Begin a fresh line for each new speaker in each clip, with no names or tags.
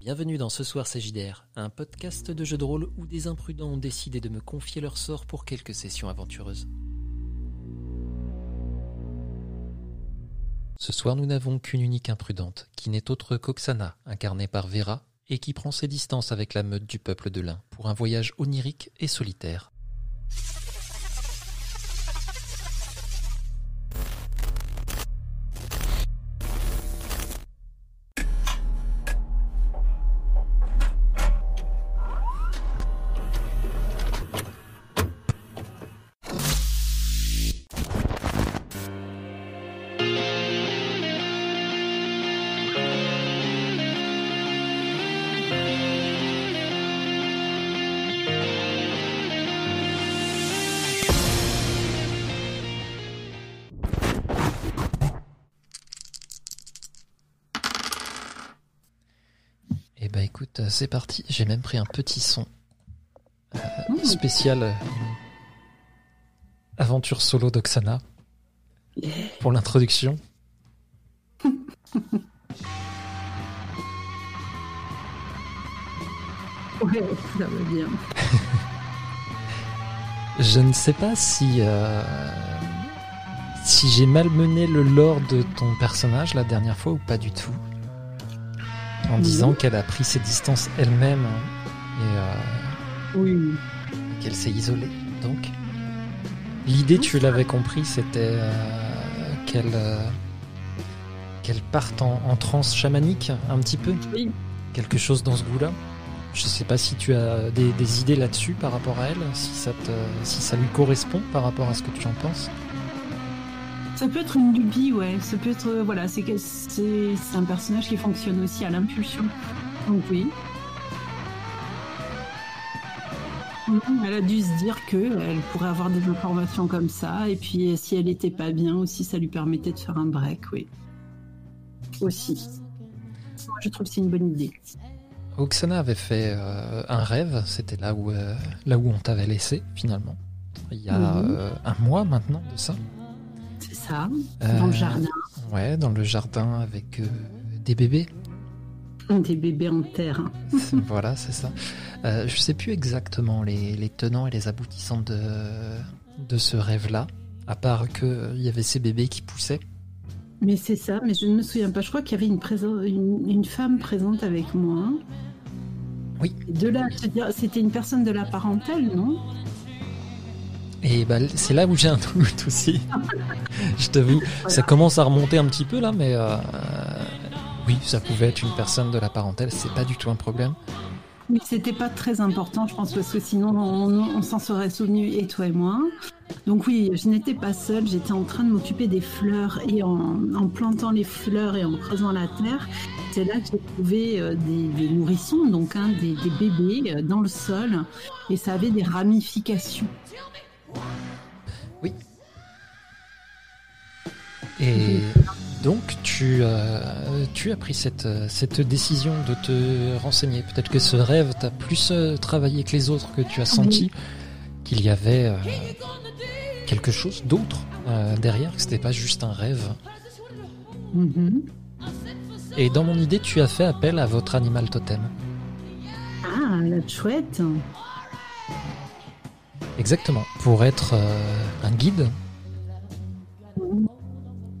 Bienvenue dans Ce Soir JDR, un podcast de jeux de rôle où des imprudents ont décidé de me confier leur sort pour quelques sessions aventureuses. Ce soir, nous n'avons qu'une unique imprudente, qui n'est autre qu'Oksana, incarnée par Vera, et qui prend ses distances avec la meute du peuple de l'Ain pour un voyage onirique et solitaire. C'est parti. J'ai même pris un petit son euh, spécial euh, aventure solo d'Oksana pour l'introduction.
Ouais, ça va bien.
Je ne sais pas si euh, si j'ai malmené le lore de ton personnage la dernière fois ou pas du tout. En disant qu'elle a pris ses distances elle-même et euh,
Oui.
qu'elle s'est isolée. Donc, l'idée, tu l'avais compris, c'était euh, qu'elle euh, qu'elle parte en, en transe chamanique un petit peu,
Oui.
quelque chose dans ce goût-là. Je sais pas si tu as des, des idées là-dessus par rapport à elle, si ça te, si ça lui correspond par rapport à ce que tu en penses.
Ça peut être une lubie, ouais. Ça peut être, euh, voilà, c'est un personnage qui fonctionne aussi à l'impulsion. Donc oui. Mhm, Elle a dû se dire que elle pourrait avoir des informations comme ça, et puis euh, si elle était pas bien aussi, ça lui permettait de faire un break, oui. Aussi. Moi, je trouve que c'est une bonne idée.
Oksana avait fait euh, un rêve, c'était là où euh, là où on t'avait laissé finalement. Il y a euh, un mois maintenant de ça.
Ça,
Euh,
dans le jardin.
Ouais, dans le jardin avec euh, des bébés.
Des bébés en terre. hein.
voilà, c'est ça. Euh, je sais plus exactement les, les tenants et les aboutissants de, de ce rêve-là, à part qu'il y avait ces bébés qui poussaient.
Mais c'est ça, mais je ne me souviens pas. Je crois qu'il y avait une, une, une femme présente avec moi.
Oui.
De là, c'était une personne de la parentèle, non?
Et bah, c'est là où j'ai un doute aussi. je t'avoue, ça commence à remonter un petit peu là, mais euh, oui, ça pouvait être une personne de la parentèle, c'est pas du tout un problème.
Mais c'était pas très important, je pense, parce que sinon on, on s'en serait souvenu, et toi et moi. Donc oui, je n'étais pas seule, j'étais en train de m'occuper des fleurs et en, en plantant les fleurs et en creusant la terre, c'est là que j'ai trouvé euh, des, des nourrissons, donc hein, des, des bébés euh, dans le sol, et ça avait des ramifications.
Et donc, tu, euh, tu as pris cette, cette décision de te renseigner. Peut-être que ce rêve t'a plus euh, travaillé que les autres, que tu as senti qu'il y avait euh, quelque chose d'autre euh, derrière, que c'était pas juste un rêve.
Mhm.
Et dans mon idée, tu as fait appel à votre animal totem.
Ah, la chouette
Exactement. Pour être euh, un guide.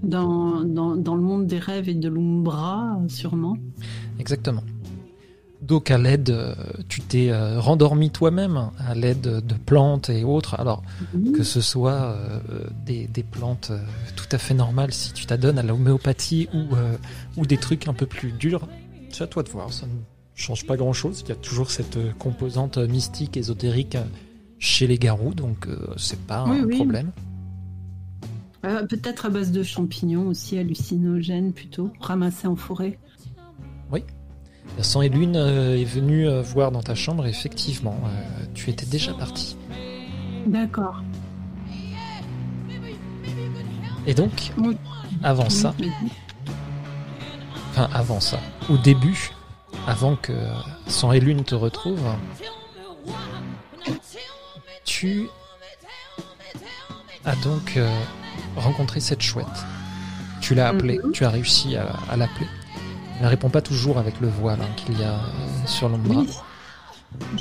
dans, dans, dans le monde des rêves et de l'Umbra, sûrement.
Exactement. Donc à l'aide, euh, tu t'es euh, rendormi toi-même à l'aide de plantes et autres. Alors que ce soit euh, des, des plantes euh, tout à fait normales si tu t'adonnes à l'homéopathie ou, euh, ou des trucs un peu plus durs, c'est à toi de voir. Ça ne change pas grand-chose. Il y a toujours cette composante mystique, ésotérique chez les garous, donc euh, c'est pas
Oui,
un
oui.
problème.
Euh, Peut-être à base de champignons aussi, hallucinogènes plutôt, ramassés en forêt.
Sang et Lune euh, est venu euh, voir dans ta chambre, effectivement, euh, tu étais déjà parti.
D'accord.
Et donc,
Oui.
avant ça,
Oui,
enfin avant ça, au début, avant que Sang et Lune te retrouve, tu as donc euh, rencontré cette chouette. Tu l'as appelée,
Mhm.
tu as réussi à, à l'appeler. Elle répond pas toujours avec le voile hein, qu'il y a euh, sur l'ombra.
Oui.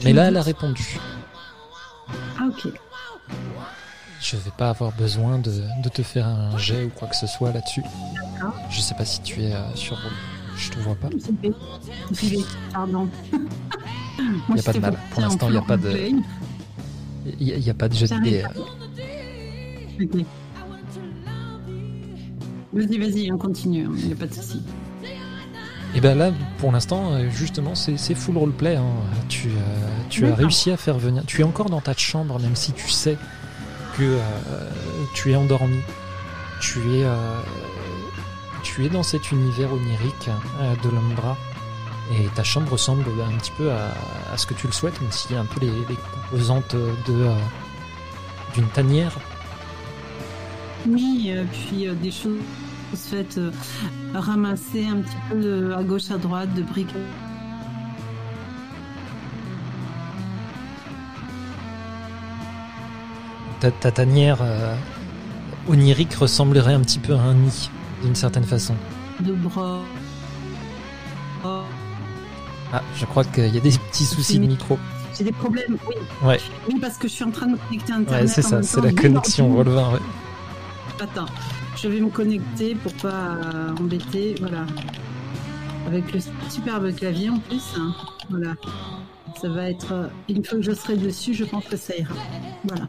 Mais là, elle a répondu.
Ah, ok.
Je vais pas avoir besoin de, de te faire un jet ou quoi que ce soit là-dessus. Je sais pas si tu es euh, sur. Je te vois pas.
J'y vais. J'y vais. Pardon.
Y a pas de mal. Pour l'instant, y a pas de- Il n'y a, pas de euh.
Ok. Vas-y, vas-y, on continue, il n'y a pas de souci.
Et ben là, pour l'instant, euh, justement, c'est full roleplay. Hein. Tu, euh, tu as réussi à faire venir. Tu es encore dans ta chambre, même si tu sais que euh, tu es endormi. Tu es, euh, tu es dans cet univers onirique de l'Umbra. Et ta chambre ressemble un petit peu à, à ce que tu le souhaites, même s'il y a un peu les, les composantes de euh, d'une tanière.
Oui, euh, puis euh, des choses faites ramasser un petit peu de- à gauche, à droite, de briques.
Ta, ta tanière euh, onirique ressemblerait un petit peu à un nid, d'une certaine façon.
de bras. Oh,
Ah, je crois qu'il y a des petits soucis de micro.
J'ai des problèmes, oui.
Ouais.
Oui, parce que je suis en train de me connecter à Internet.
Ouais, c'est ça, c'est la connexion
non,
Rolvin. Ouais.
Attends, je vais me connecter pour pas euh, embêter. Voilà. Avec le superbe clavier en plus. hein. Voilà. Ça va être. euh, Une fois que je serai dessus, je pense que ça ira. Voilà.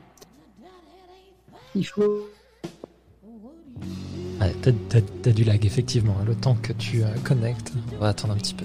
Il faut.
Ouais, t'as, t'as- t'as du lag, effectivement. Le temps que tu euh, connectes, on va attendre un petit peu.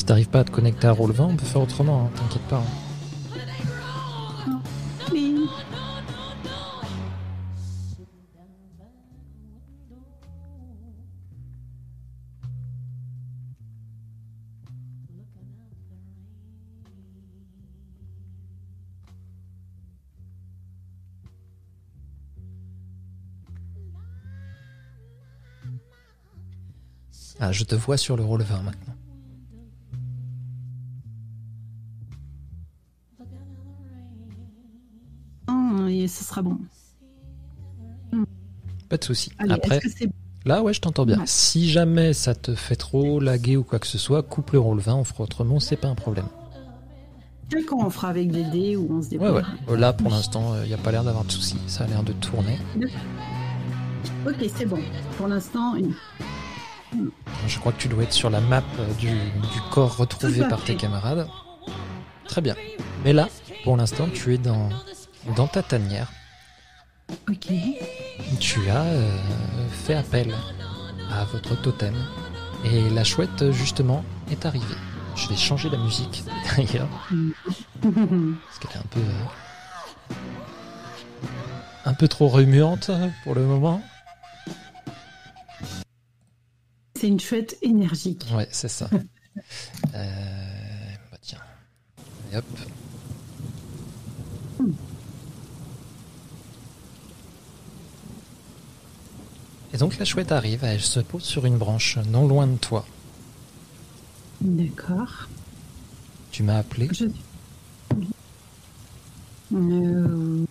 Si t'arrives pas à te connecter à Rolvin, on peut faire autrement, hein, t'inquiète pas. hein. Ah, je te vois sur le Rolvin maintenant.
Et ce sera bon.
Pas de souci. Après, là, ouais, je t'entends bien.
Ouais.
Si jamais ça te fait trop laguer ou quoi que ce soit, coupe le Rolvin, on fera autrement, c'est pas un problème.
D'accord, on fera avec des dés ou on se débrouille.
ouais. Euh, Là, pour l'instant, il n'y a pas l'air d'avoir de soucis. Ça a l'air de tourner.
Ok, c'est bon. Pour l'instant, une-
Je crois que tu dois être sur la map euh, du, du corps retrouvé par tes camarades. Très bien. Mais là, pour l'instant, tu es dans, dans ta tanière.
ok.
Tu as euh, fait appel à votre totem. Et la chouette, justement, est arrivée. Je vais changer la musique d'ailleurs, parce qu'elle est un peu. euh, un peu trop remuante pour le moment.
C'est une chouette énergique.
Ouais, c'est ça. Euh, bah tiens. Et hop. Et donc la chouette arrive, elle se pose sur une branche non loin de toi.
D'accord.
Tu m'as appelé.
Je... Euh,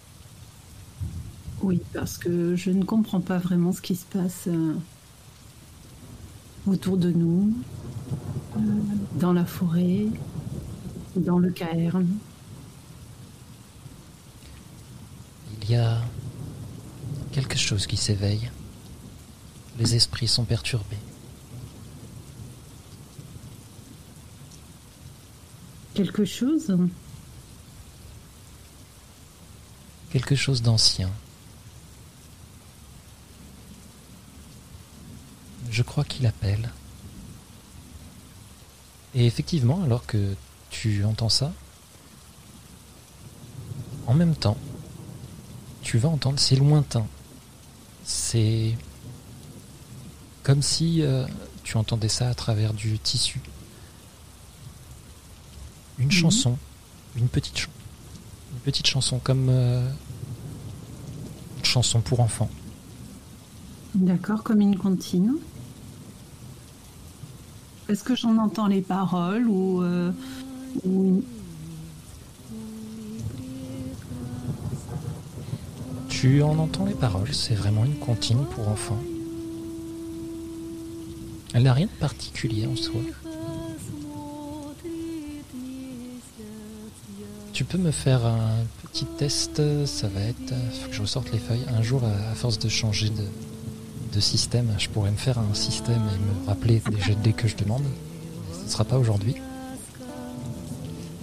Oui, parce que je ne comprends pas vraiment ce qui se passe euh, autour de nous, euh, dans la forêt, dans le cairn.
Il y a quelque chose qui s'éveille. Les esprits sont perturbés.
Quelque chose
Quelque chose d'ancien. Je crois qu'il appelle. Et effectivement, alors que tu entends ça, en même temps, tu vas entendre, c'est lointain. C'est comme si euh, tu entendais ça à travers du tissu. Une
Mhm.
chanson, une petite chanson, une petite chanson comme euh, une chanson pour enfants.
D'accord, comme une comptine. Est-ce que j'en entends les paroles ou, euh, ou-
Tu en entends les paroles, c'est vraiment une comptine pour enfants. Elle n'a rien de particulier en soi. Tu peux me faire un petit test, ça va être... faut que je ressorte les feuilles. Un jour, à force de changer de, de système, je pourrais me faire un système et me rappeler des jets dés que je demande. Ce ne sera pas aujourd'hui.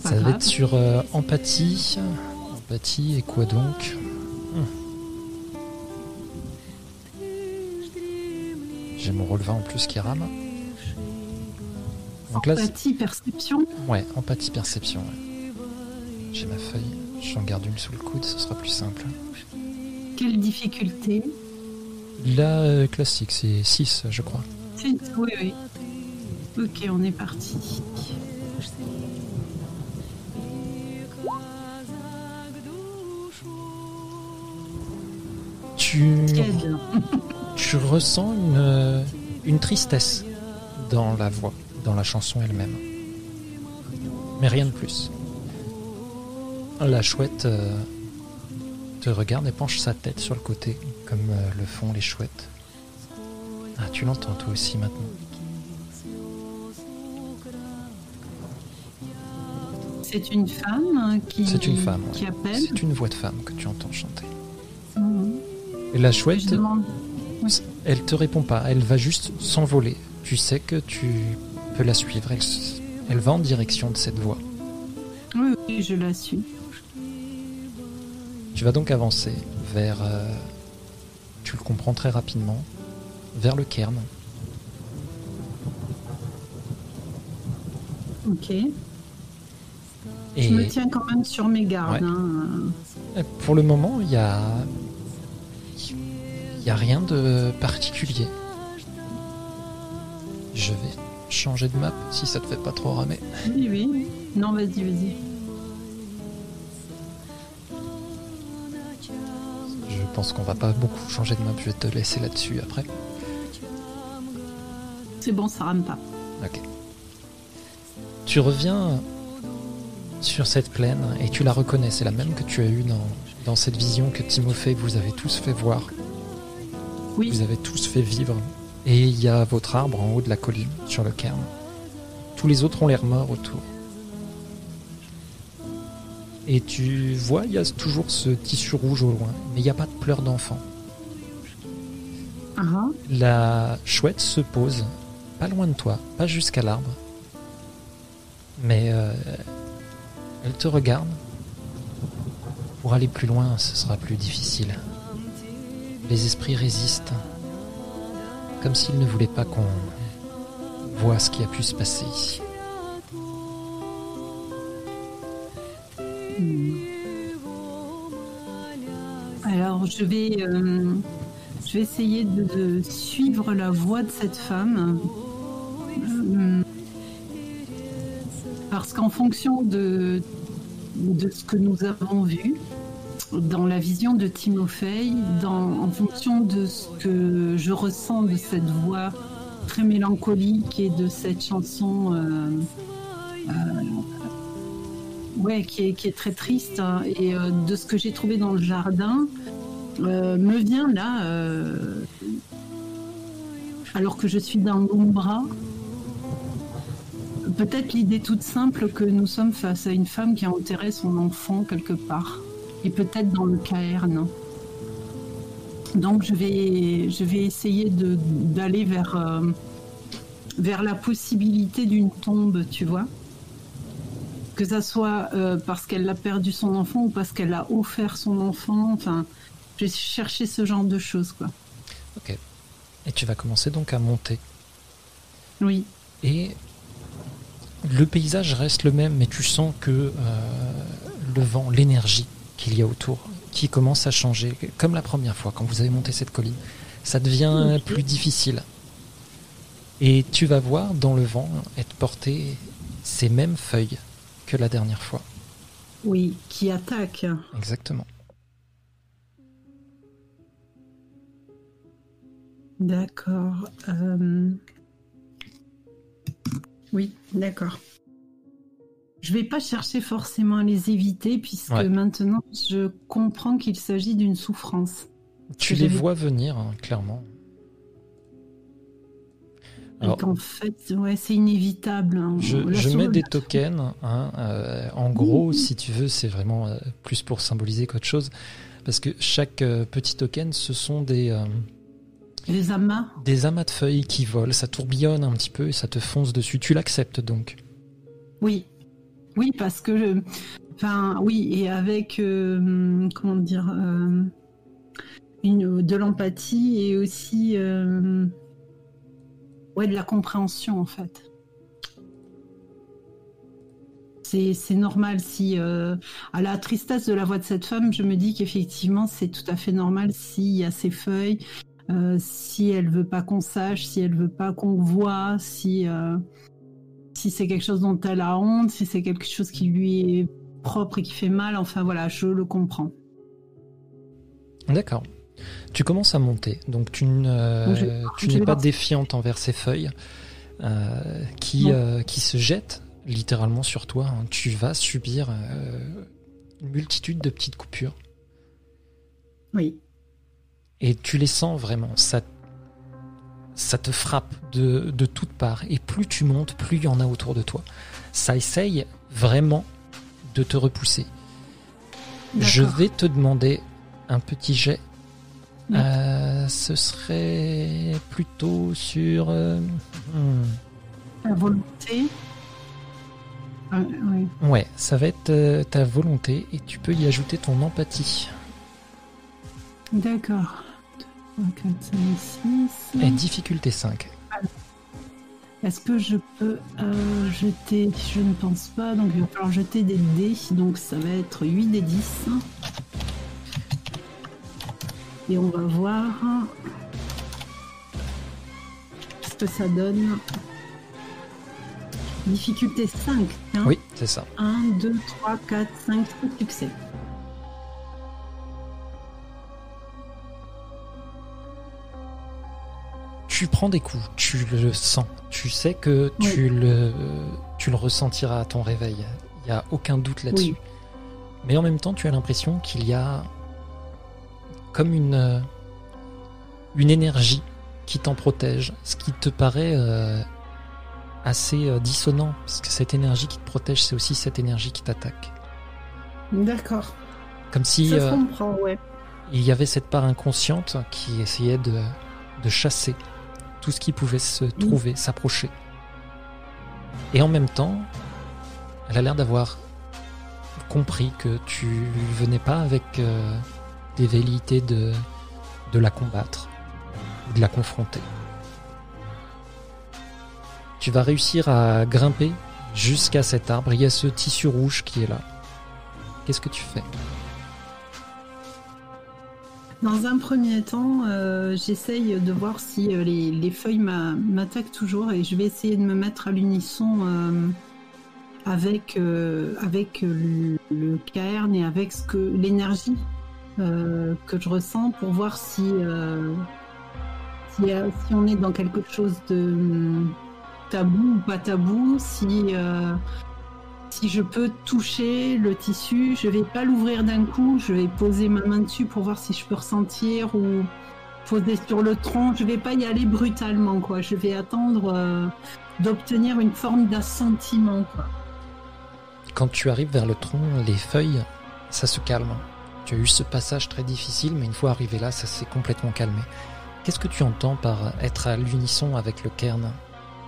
Ça va être sur euh, empathie. Empathie et quoi donc? Relevé en plus qui rame. Donc là,
empathie, perception
ouais, empathie perception. ouais. J'ai ma feuille, j'en garde une sous le coude, ce sera plus simple.
Quelle difficulté
Là, euh, classique, c'est 6, je crois.
Oui, oui. Ok, on est parti.
Tu, Tu ressens une, euh, une tristesse dans la voix, dans la chanson elle-même. Mais rien de plus. La chouette euh, te regarde et penche sa tête sur le côté, comme euh, le font les chouettes. Ah, tu l'entends toi aussi maintenant.
C'est une femme qui,
C'est une femme,
qui appelle.
C'est une voix de femme que tu entends chanter.
Mhm.
Et la
Je
chouette, elle te répond pas, elle va juste s'envoler. Tu sais que tu peux la suivre, elle, va en direction de cette voix.
Oui, oui, je la suis.
Tu vas donc avancer vers, euh, tu le comprends très rapidement, vers le cairn.
Ok.
Et
Je me tiens quand même sur mes gardes.
Ouais.
hein.
pour le moment, il y a, il y a rien de particulier. Je vais changer de map si ça te fait pas trop ramer.
Oui, oui. Non, vas-y, vas-y.
Je pense qu'on va pas beaucoup changer de map. Je vais te laisser là-dessus après.
C'est bon, ça rame pas.
Ok. Tu reviens sur cette plaine et tu la reconnais. C'est la même que tu as eue dans, dans cette vision que Timothée vous avez tous fait voir.
Oui.
Vous avez tous fait vivre. Et il y a votre arbre en haut de la colline, sur le cairn. Tous les autres ont l'air morts autour. Et tu vois, il y a toujours ce tissu rouge au loin, mais il n'y a pas de pleurs d'enfants.
Ah, ah.
La chouette se pose, pas loin de toi, pas jusqu'à l'arbre. Mais euh, elle te regarde. Pour aller plus loin, ce sera plus difficile. Les esprits résistent. Comme s'ils ne voulaient pas qu'on voit ce qui a pu se passer ici.
Alors, je vais, euh, je essayer de, suivre la voix de cette femme. Euh, parce qu'en fonction de ce que nous avons vu, dans la vision de Timothée, dans, en fonction de ce que je ressens de cette voix très mélancolique et de cette chanson euh, euh, ouais, qui, est, très triste, hein, et euh, de ce que j'ai trouvé dans le jardin, me vient là, alors que je suis dans l'ombra, peut-être l'idée toute simple que nous sommes face à une femme qui a enterré son enfant quelque part, et peut-être dans le cairn. Donc je vais, je vais essayer d'aller vers, euh, vers la possibilité d'une tombe, tu vois. Que ça soit euh, parce qu'elle a perdu son enfant ou parce qu'elle a offert son enfant. Enfin, je vais chercher ce genre de choses, quoi.
Ok. Et tu vas commencer donc à monter.
Oui.
Et le paysage reste le même, mais tu sens que euh, le vent, l'énergie qu'il y a autour, qui commence à changer, comme la première fois quand vous avez monté cette colline, ça devient plus difficile. Et tu vas voir dans le vent être porté ces mêmes feuilles que la dernière fois.
Oui, qui attaque.
Exactement.
D'accord. euh, Oui, d'accord. Je vais pas chercher forcément à les éviter puisque
Ouais.
maintenant je comprends qu'il s'agit d'une souffrance.
Tu les vois venir, hein, clairement. Alors-
qu'en fait, ouais, c'est inévitable. hein.
Je, mets des tokens. hein, euh, en gros, si tu veux, c'est vraiment euh, plus pour symboliser qu'autre chose. Parce que chaque euh, petit token, ce sont des,
Les amas.
des amas de feuilles qui volent. Ça tourbillonne un petit peu et ça te fonce dessus. Tu l'acceptes donc.
Oui. Oui, parce que. je- Enfin, oui, et avec. euh, comment dire euh, De l'empathie et aussi. euh, ouais, de la compréhension, en fait. C'est normal si. à la tristesse de la voix de cette femme, je me dis qu'effectivement, c'est tout à fait normal s'il y a ces feuilles. si elle veut pas qu'on sache, si elle veut pas qu'on voit, si si c'est quelque chose dont elle a honte, si c'est quelque chose qui lui est propre et qui fait mal, enfin voilà, je le comprends.
D'accord. Tu commences à monter. Donc tu n'es pas
voir.
défiante envers ces feuilles euh, qui, euh, qui se jettent littéralement sur toi. hein. Tu vas subir euh, une multitude de petites coupures.
Oui.
Et tu les sens vraiment, ça, ça te frappe de, de toutes parts. Et plus tu montes, plus il y en a autour de toi. Ça essaye vraiment de te repousser. Je vais te demander un petit jet.
Oui.
Euh, ce serait plutôt sur... euh, hmm,
La volonté. Ah, oui.
Ouais, ça va être euh, ta volonté et tu peux y ajouter ton empathie.
D'accord. 3, 4, 5,
Et
6.
difficulté 5.
Est-ce que je peux euh, jeter Je ne pense pas, donc il va falloir jeter des dés. Donc ça va être 8 des 10. Et on va voir ce que ça donne. Difficulté 5. tiens.
Oui, c'est ça.
1, 2, 3, 4, 5, 6 succès.
Tu prends des coups, tu le sens, tu sais que tu, le, tu le ressentiras à ton réveil. Il n'y a aucun doute là-dessus.
Oui.
Mais en même temps, tu as l'impression qu'il y a comme une, euh, une énergie qui t'en protège, ce qui te paraît euh, assez euh, dissonant, parce que cette énergie qui te protège, c'est aussi cette énergie qui t'attaque.
D'accord.
Comme si
Ça se
euh,
comprend, ouais.
il y avait cette part inconsciente qui essayait de, de chasser tout ce qui pouvait se trouver, s'approcher. Et en même temps, elle a l'air d'avoir compris que tu venais pas avec euh, des velléités de, de la combattre ou de la confronter. Tu vas réussir à grimper jusqu'à cet arbre. Il y a ce tissu rouge qui est là. Qu'est-ce que tu fais?
Dans un premier temps, euh, j'essaye de voir si euh, les, les feuilles m'a- m'attaquent toujours et je vais essayer de me mettre à l'unisson euh, avec, avec le, cairn et avec ce que l'énergie que je ressens pour voir si, si, si on est dans quelque chose de tabou ou pas tabou, si, si je peux toucher le tissu, je vais pas l'ouvrir d'un coup, je vais poser ma main dessus pour voir si je peux ressentir ou poser sur le tronc. Je vais pas y aller brutalement, quoi. Je vais attendre euh, d'obtenir une forme d'assentiment.
Quand tu arrives vers le tronc, les feuilles, ça se calme. Tu as eu ce passage très difficile, mais une fois arrivé là, ça s'est complètement calmé. Qu'est-ce que tu entends par être à l'unisson avec le cairn?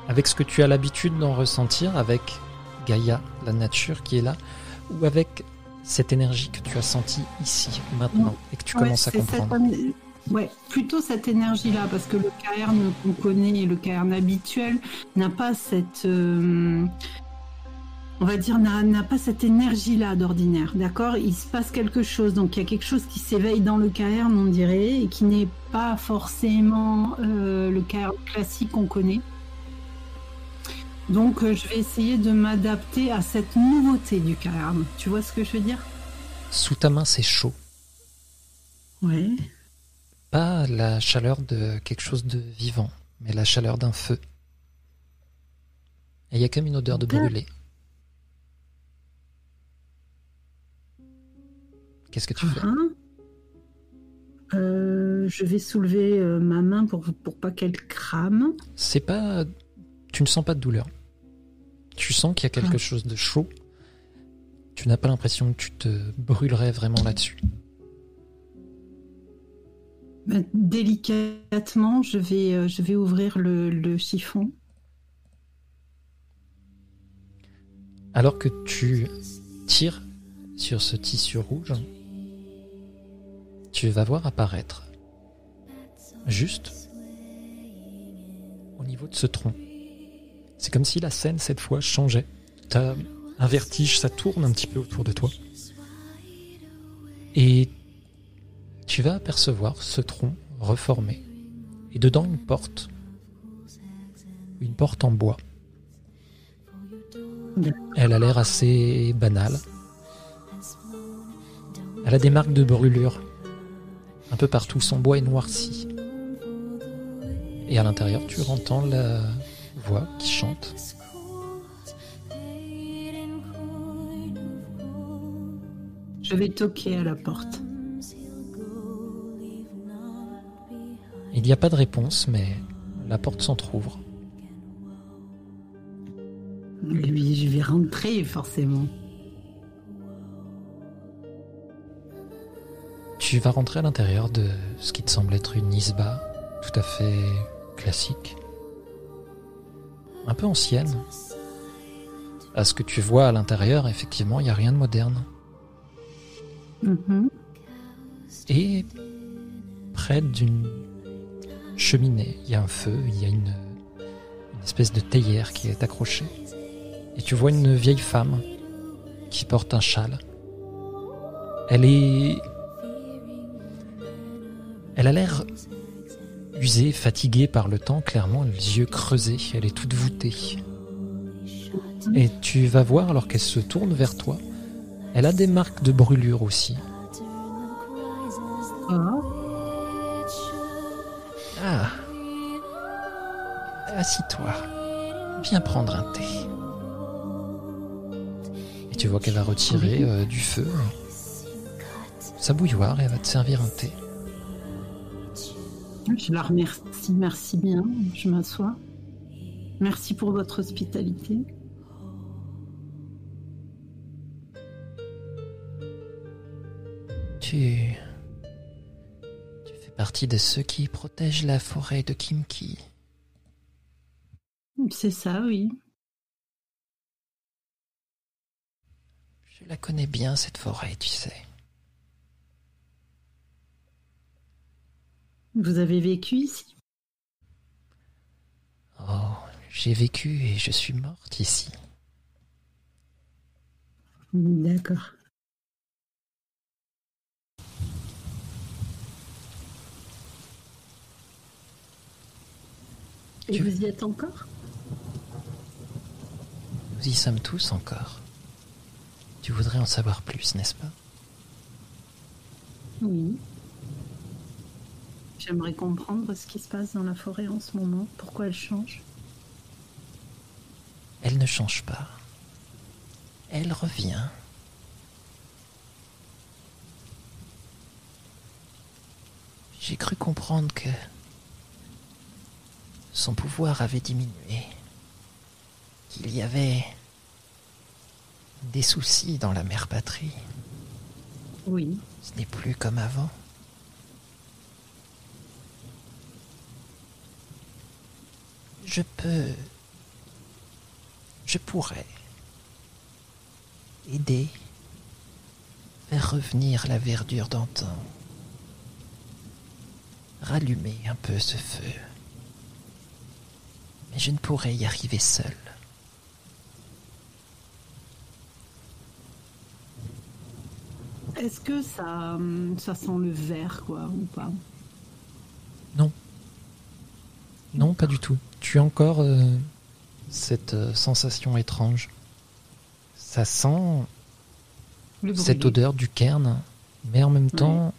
Avec ce que tu as l'habitude d'en ressentir, avec Gaïa, la nature qui est là, ou avec cette énergie que tu as sentie ici, maintenant, et que tu
Ouais,
commences à
cette
comprendre
Ouais, plutôt cette énergie-là, parce que le cairn qu'on connaît, le cairn habituel, n'a pas cette. euh, on va dire, n'a n'a pas cette énergie-là d'ordinaire, d'accord? Il se passe quelque chose, donc il y a quelque chose qui s'éveille dans le cairn, on dirait, et qui n'est pas forcément euh, le cairn classique qu'on connaît. Donc euh, je vais essayer de m'adapter à cette nouveauté du carême. Tu vois ce que je veux dire?
Sous ta main, c'est chaud.
Ouais.
Pas la chaleur de quelque chose de vivant, mais la chaleur d'un feu. Et il y a comme une odeur de brûlé. Qu'est-ce que tu fais?
Euh, je vais soulever euh, ma main pour, pour pas qu'elle crame.
C'est pas. Tu ne sens pas de douleur. Tu sens qu'il y a quelque
Ah.
chose de chaud. Tu n'as pas l'impression que tu te brûlerais vraiment là-dessus.
Ben, délicatement, je vais, euh, je vais ouvrir le, le chiffon.
Alors que tu tires sur ce tissu rouge, tu vas voir apparaître, juste au niveau de ce tronc. C'est comme si la scène, cette fois, changeait. T'as un vertige, ça tourne un petit peu autour de toi. Et tu vas apercevoir ce tronc reformé. Et dedans, une porte. Une porte en bois. Elle a l'air assez banale. Elle a des marques de brûlure. Un peu partout, son bois est noirci. Et à l'intérieur, tu entends la voix qui chante.
Je vais toquer à la porte.
Il n'y a pas de réponse, mais la porte s'entr'ouvre.
Lui, je vais rentrer forcément.
Tu vas rentrer à l'intérieur de ce qui te semble être une isba tout à fait classique. Un peu ancienne. À ce que tu vois à l'intérieur, effectivement, il n'y a rien de moderne.
Mhm.
Et près d'une cheminée, il y a un feu, il y a une, une espèce de théière qui est accrochée. Et tu vois une vieille femme qui porte un châle. Elle est... Elle a l'air usée, fatiguée par le temps, clairement, les yeux creusés, elle est toute voûtée. Et tu vas voir, alors qu'elle se tourne vers toi, elle a des marques de brûlure aussi.
Ah,
Ah. Assis-toi. Viens prendre un thé. Et tu vois qu'elle va retirer euh, du feu sa bouilloire et elle va te servir un thé.
Je la remercie, merci bien. Je m'assois. Merci pour votre hospitalité.
Tu. Tu fais partie de ceux qui protègent la forêt de Kimki.
C'est ça, oui.
Je la connais bien, cette forêt, tu sais.
Vous avez vécu ici?
Oh, j'ai vécu et je suis morte ici.
D'accord. Et
Tu-
vous y êtes encore?
Nous y sommes tous encore. Tu voudrais en savoir plus, n'est-ce pas?
Oui. J'aimerais comprendre ce qui se passe dans la forêt en ce moment, pourquoi elle change.
Elle ne change pas. Elle revient. J'ai cru comprendre que son pouvoir avait diminué, qu'il y avait des soucis dans la mère patrie.
Oui.
Ce n'est plus comme avant. Je peux... Je pourrais aider, faire revenir la verdure d'antan, rallumer un peu ce feu. Mais je ne pourrais y arriver seul.
Est-ce que ça, hum, ça sent le vert, quoi, ou pas?
Non. Non, pas du tout. Tu encore euh, cette euh, sensation étrange? Ça sent cette odeur du cairn, mais en même temps,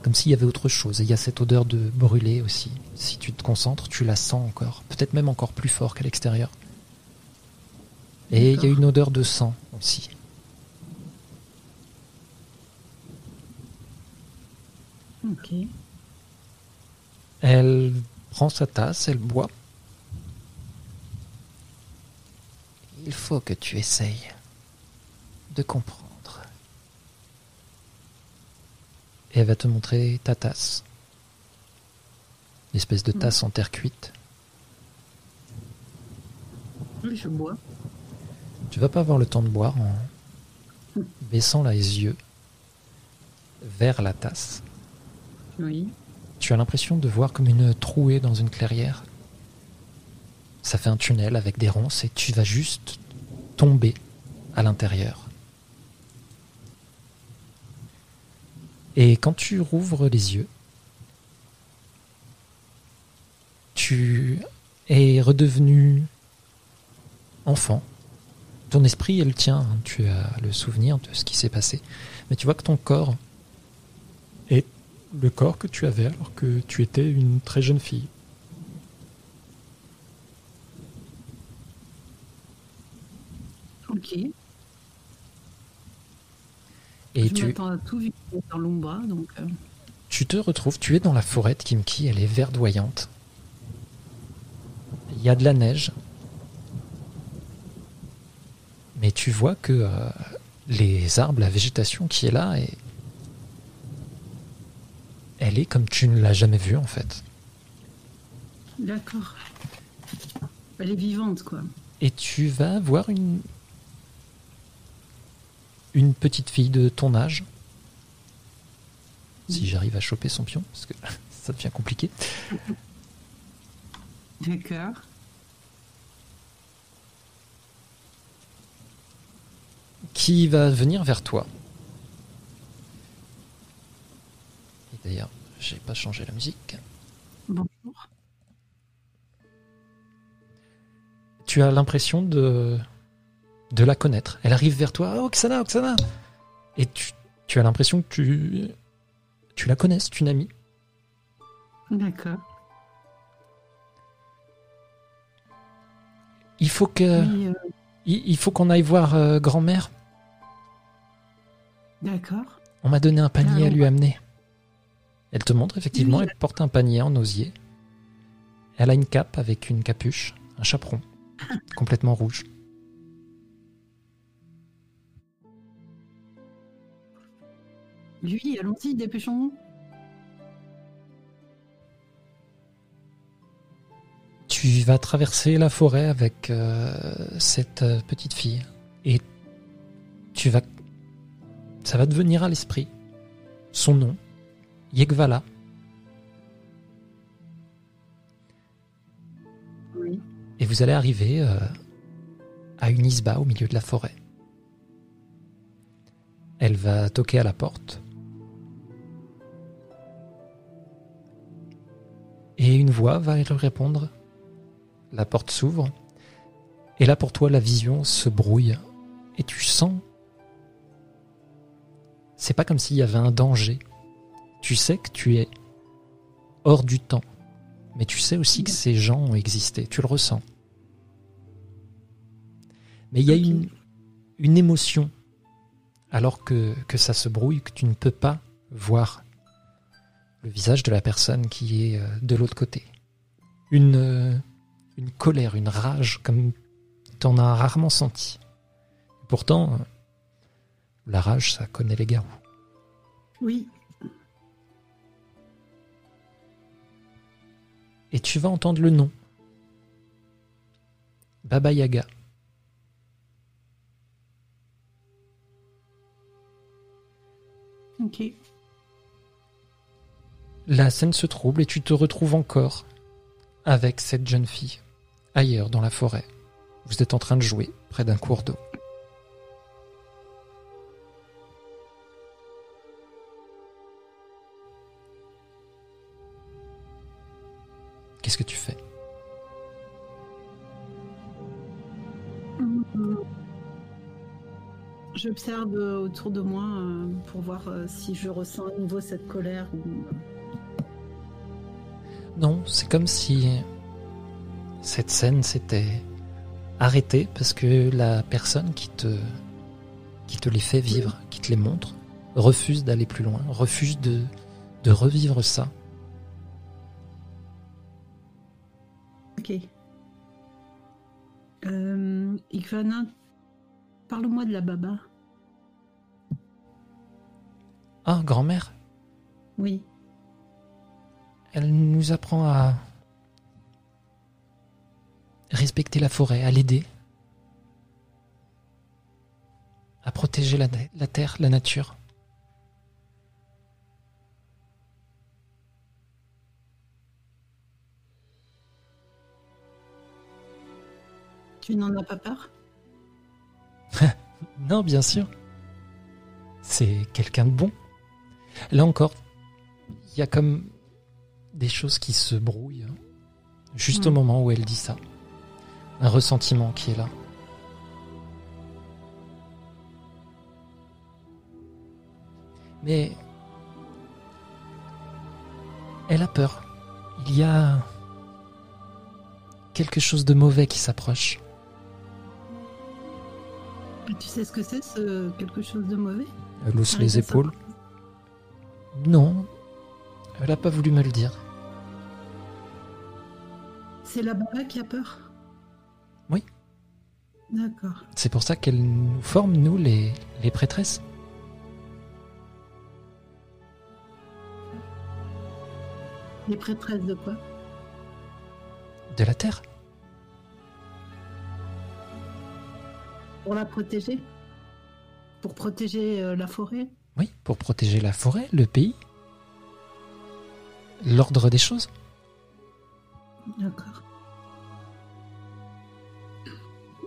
comme s'il y avait autre chose. Et il y a cette odeur de brûlé aussi. Si tu te concentres, tu la sens encore. Peut-être même encore plus fort qu'à l'extérieur. Et il y a une odeur de sang aussi.
Ok.
Elle prend sa tasse, elle boit. Il faut que tu essayes de comprendre. Et elle va te montrer ta tasse. L'espèce de tasse en terre cuite.
Oui, je bois.
Tu vas pas avoir le temps de boire en baissant les yeux vers la tasse.
Oui.
Tu as l'impression de voir comme une trouée dans une clairière. Ça fait un tunnel avec des ronces et tu vas juste tomber à l'intérieur. Et quand tu rouvres les yeux, tu es redevenu enfant. Ton esprit est le tien, hein, tu as le souvenir de ce qui s'est passé. Mais tu vois que ton corps est le corps que tu avais alors que tu étais une très jeune fille.
Ok.
Et
je
tu,
m'attends à tout vu que c'est dans l'ombre, donc. euh,
tu te retrouves, tu es dans la forêt de Kimki, elle est verdoyante. Il y a de la neige. Mais tu vois que euh, les arbres, la végétation qui est là, est... elle est comme tu ne l'as jamais vue en fait.
D'accord. Elle est vivante, quoi.
Et tu vas voir une une petite fille de ton âge. Si j'arrive à choper son pion, parce que ça devient compliqué.
D'accord.
qui va venir vers toi? Et d'ailleurs, j'ai pas changé la musique.
Bonjour.
Tu as l'impression de de la connaître. Elle arrive vers toi, oh, Oksana, Oksana. Et tu, tu as l'impression que tu tu la connais, c'est une amie.
D'accord.
Il faut que
Oui, euh,
il, il faut qu'on aille voir euh, grand-mère.
D'accord.
On m'a donné un panier
Ah,
à lui amener. Elle te montre effectivement,
Oui.
elle porte un panier en osier. Elle a une cape avec une capuche, un chaperon, complètement rouge.
Lui, allons-y, dépêchons-nous.
Tu vas traverser la forêt avec euh, cette euh, petite fille et tu vas, ça va te venir à l'esprit. Son nom, Yegvala.
Oui.
Et vous allez arriver euh, à une isba au milieu de la forêt. Elle va toquer à la porte. Et une voix va lui répondre. La porte s'ouvre. Et là, pour toi, la vision se brouille. Et tu sens. C'est pas comme s'il y avait un danger. Tu sais que tu es hors du temps. Mais tu sais aussi que ces gens ont existé. Tu le ressens. Mais il y a une émotion. Alors que, que ça se brouille, que tu ne peux pas voir le visage de la personne qui est euh, de l'autre côté. Une, euh, une colère, une rage, comme t'en as rarement senti. Pourtant, euh, la rage, ça connaît les garous.
Oui.
Et tu vas entendre le nom. Baba Yaga.
Ok.
La scène se trouble et tu te retrouves encore avec cette jeune fille, ailleurs dans la forêt. Vous êtes en train de jouer près d'un cours d'eau. Qu'est-ce que tu fais?
J'observe autour de moi euh, pour voir euh, si je ressens à nouveau cette colère.
Non, c'est comme si cette scène s'était arrêtée parce que la personne qui te, qui te les fait vivre, qui te les montre, refuse d'aller plus loin, refuse de, de revivre ça.
Ok. Euh, Ivana, parle-moi de la baba.
Ah, grand-mère,
Oui.
Elle nous apprend à respecter la forêt, à l'aider, à protéger la, la terre, la nature.
Tu n'en as pas peur?
Non, bien sûr. C'est quelqu'un de bon. Là encore, il y a comme des choses qui se brouillent. hein, Juste au
Mm.
moment où elle dit ça. Un ressentiment qui est là. Mais elle a peur. Il y a quelque chose de mauvais qui s'approche.
Tu sais ce que c'est, ce quelque chose de mauvais?
Elle hausse les épaules. Non, elle a pas voulu me le dire.
C'est la baba qui a peur
Oui.
D'accord.
C'est pour ça qu'elle nous forme, nous, les, les prêtresses.
Les prêtresses de quoi?
De la terre.
Pour la protéger? Pour protéger euh, la forêt?
Oui, pour protéger la forêt, le pays. L'ordre des choses.
D'accord.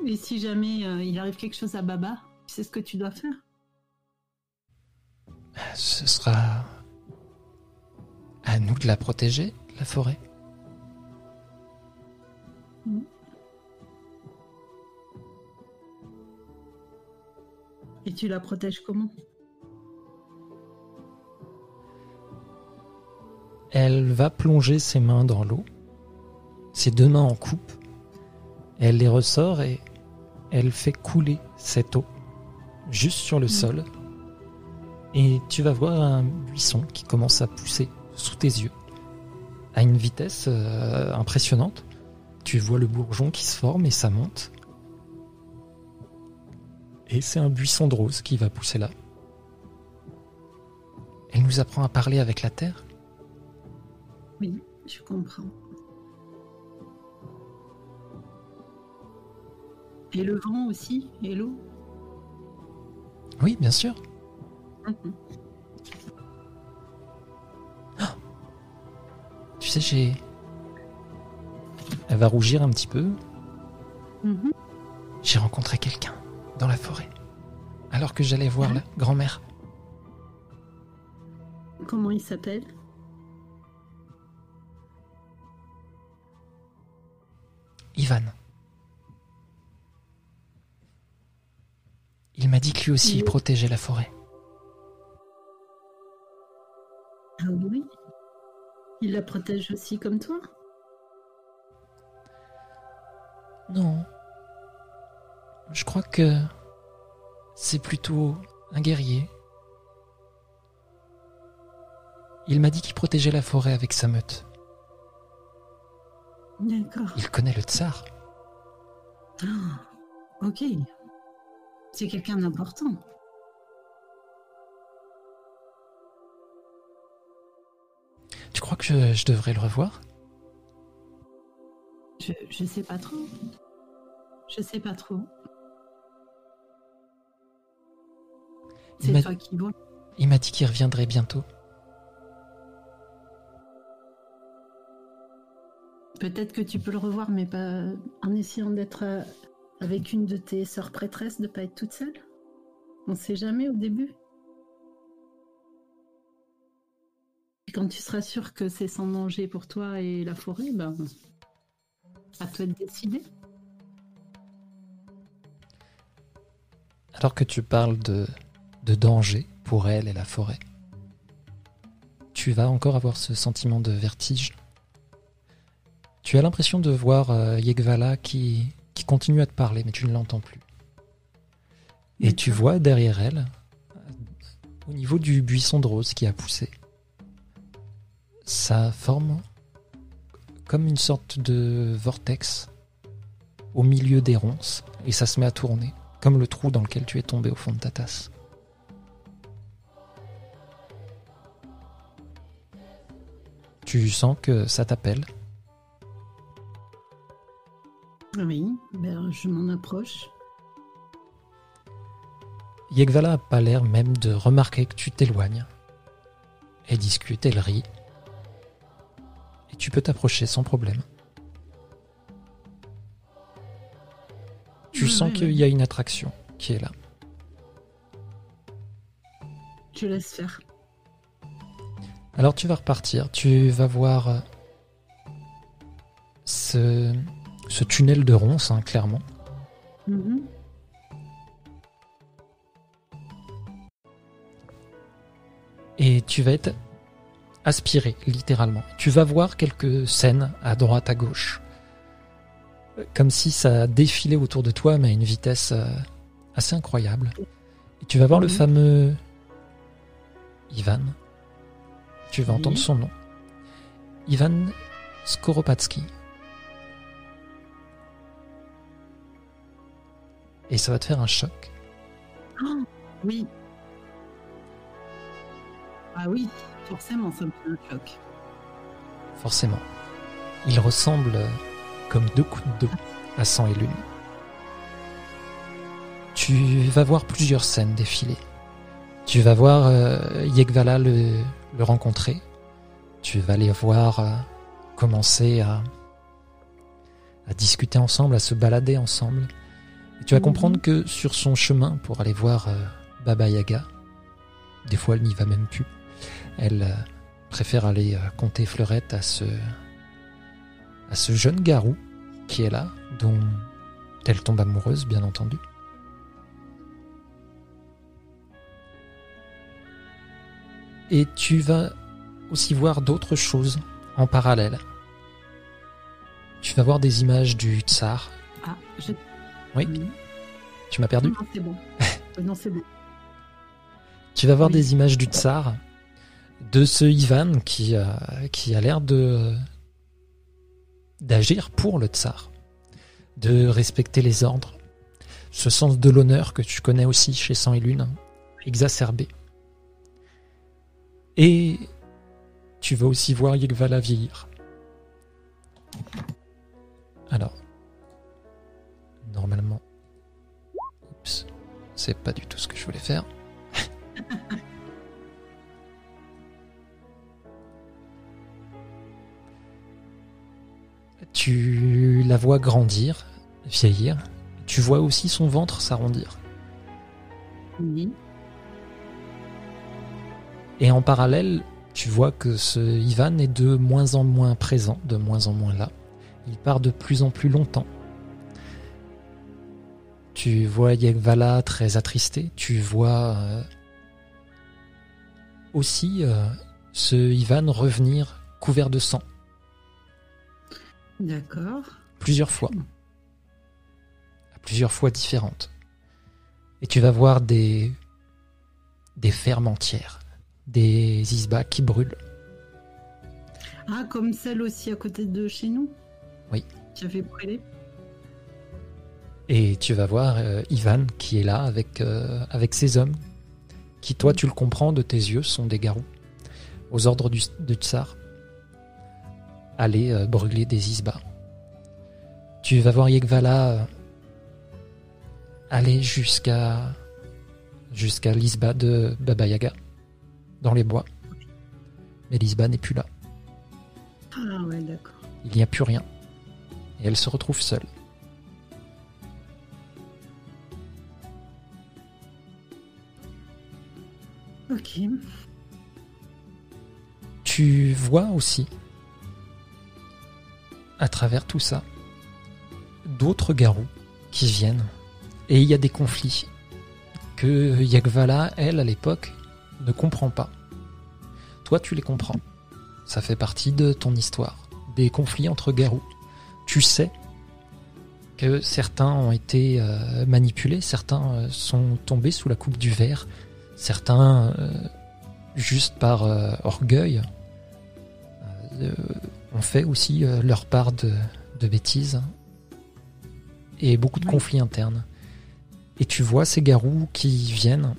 Et si jamais euh, il arrive quelque chose à Baba, tu sais ce que tu dois faire?
Ce sera à nous de la protéger, la forêt.
Et tu la protèges comment?
Elle va plonger ses mains dans l'eau, ses deux mains en coupe. Elle les ressort et elle fait couler cette eau juste sur le sol. Et tu vas voir un buisson qui commence à pousser sous tes yeux à une vitesse euh, impressionnante. Tu vois le bourgeon qui se forme et ça monte. Et c'est un buisson de rose qui va pousser là. Elle nous apprend à parler avec la terre.
Oui, je comprends. Et le vent aussi Et l'eau
Oui, bien sûr.
Mhm.
Tu sais, j'ai. Elle va rougir un petit peu.
Mhm.
J'ai rencontré quelqu'un dans la forêt. Alors que j'allais voir la grand-mère.
Comment il s'appelle?
Ivan. Il m'a dit que lui aussi il protégeait la forêt.
Ah oui Il la protège aussi comme toi
Non. Je crois que c'est plutôt un guerrier. Il m'a dit qu'il protégeait la forêt avec sa meute.
D'accord.
Il connaît le tsar.
Ah, ok. C'est quelqu'un d'important.
Tu crois que je, je devrais le revoir?
Je, je sais pas trop. Je sais pas trop. C'est toi qui vois.
Il m'a dit qu'il reviendrait bientôt.
Peut-être que tu peux le revoir, mais pas en essayant d'être euh, avec une de tes sœurs prêtresses, de pas être toute seule? On sait jamais au début. Et quand tu seras sûr que c'est sans danger pour toi et la forêt, ben, à toi de décider.
Alors que tu parles de, de danger pour elle et la forêt, tu vas encore avoir ce sentiment de vertige. Tu as l'impression de voir euh, Yegvala qui, qui continue à te parler, mais tu ne l'entends plus. Et tu vois derrière elle, au niveau du buisson de rose qui a poussé, ça forme comme une sorte de vortex au milieu des ronces, et ça se met à tourner, comme le trou dans lequel tu es tombé au fond de ta tasse. Tu sens que ça t'appelle,
Oui, ben, je m'en approche.
Yegvala a pas l'air même de remarquer que tu t'éloignes. Elle discute, elle rit. Et tu peux t'approcher sans problème. Tu
Ouais,
sens qu'il y a une attraction qui est là.
Je laisse faire.
Alors tu vas repartir, tu vas voir euh, ce, ce tunnel de ronces, hein, clairement.
Mhm.
et tu vas être aspiré, littéralement. Tu vas voir quelques scènes à droite, à gauche. Comme si ça défilait autour de toi, mais à une vitesse euh, assez incroyable. Et tu vas voir le
Mhm.
fameux Ivan. Tu vas entendre son nom. Ivan Skoropadsky. Et ça va te faire un choc.
Oh, oui. Ah oui, forcément, ça me fait un choc.
forcément. Il ressemble euh, comme deux coups d'eau à sang et lune. Tu vas voir plusieurs scènes défiler. Tu vas voir euh, Yegvala le, le rencontrer. Tu vas les voir euh, commencer à, à discuter ensemble, à se balader ensemble. Et tu vas
Mhm.
comprendre que sur son chemin pour aller voir euh, Baba Yaga, des fois elle n'y va même plus. Elle euh, préfère aller euh, compter fleurette à ce à ce jeune garou qui est là, dont elle tombe amoureuse, bien entendu. Et tu vas aussi voir d'autres choses en parallèle. Tu vas voir des images du tsar.
Ah, je...
Oui. Tu m'as perdu
Non, c'est bon. Non, c'est bon.
Tu vas voir
Oui.
des images du tsar, de ce Ivan qui, euh, qui a l'air de d'agir pour le tsar, de respecter les ordres, ce sens de l'honneur que tu connais aussi chez Sang et Lune, exacerbé. Et tu vas aussi voir Yegvala vieillir. Alors, normalement, oups, c'est pas du tout ce que je voulais faire. Tu la vois grandir, vieillir. Tu vois aussi son ventre s'arrondir.
Oui.
Et en parallèle, tu vois que ce Ivan est de moins en moins présent, de moins en moins là. Il part de plus en plus longtemps. Tu vois Yegvala très attristé. Tu vois euh, aussi euh, ce Ivan revenir couvert de sang
D'accord.
plusieurs fois. À plusieurs fois différentes. Et tu vas voir des, des fermes entières, des isbas qui brûlent.
Ah, comme celle aussi à côté de chez nous?
Oui.
Qui a fait brûler?
Et tu vas voir euh, Ivan qui est là avec, euh, avec ses hommes, qui toi tu le comprends de tes yeux sont des garous, aux ordres du, du tsar, aller euh, brûler des isbas. Tu vas voir Yegvala euh, aller jusqu'à jusqu'à l'isba de Baba Yaga, dans les bois. Mais l'isba n'est plus là,
Ah ouais, d'accord.
il n'y a plus rien. Et elle se retrouve seule. Tu vois aussi, à travers tout ça, d'autres garous qui viennent. Et il y a des conflits que Yagvala, elle, à l'époque, ne comprend pas. Toi, tu les comprends. Ça fait partie de ton histoire. Des conflits entre garous. Tu sais que certains ont été euh, manipulés, certains euh, sont tombés sous la coupe du verre, certains, euh, juste par euh, orgueil, euh, ont fait aussi leur part de, de bêtises et beaucoup de
Oui.
conflits internes. Et tu vois ces garous qui viennent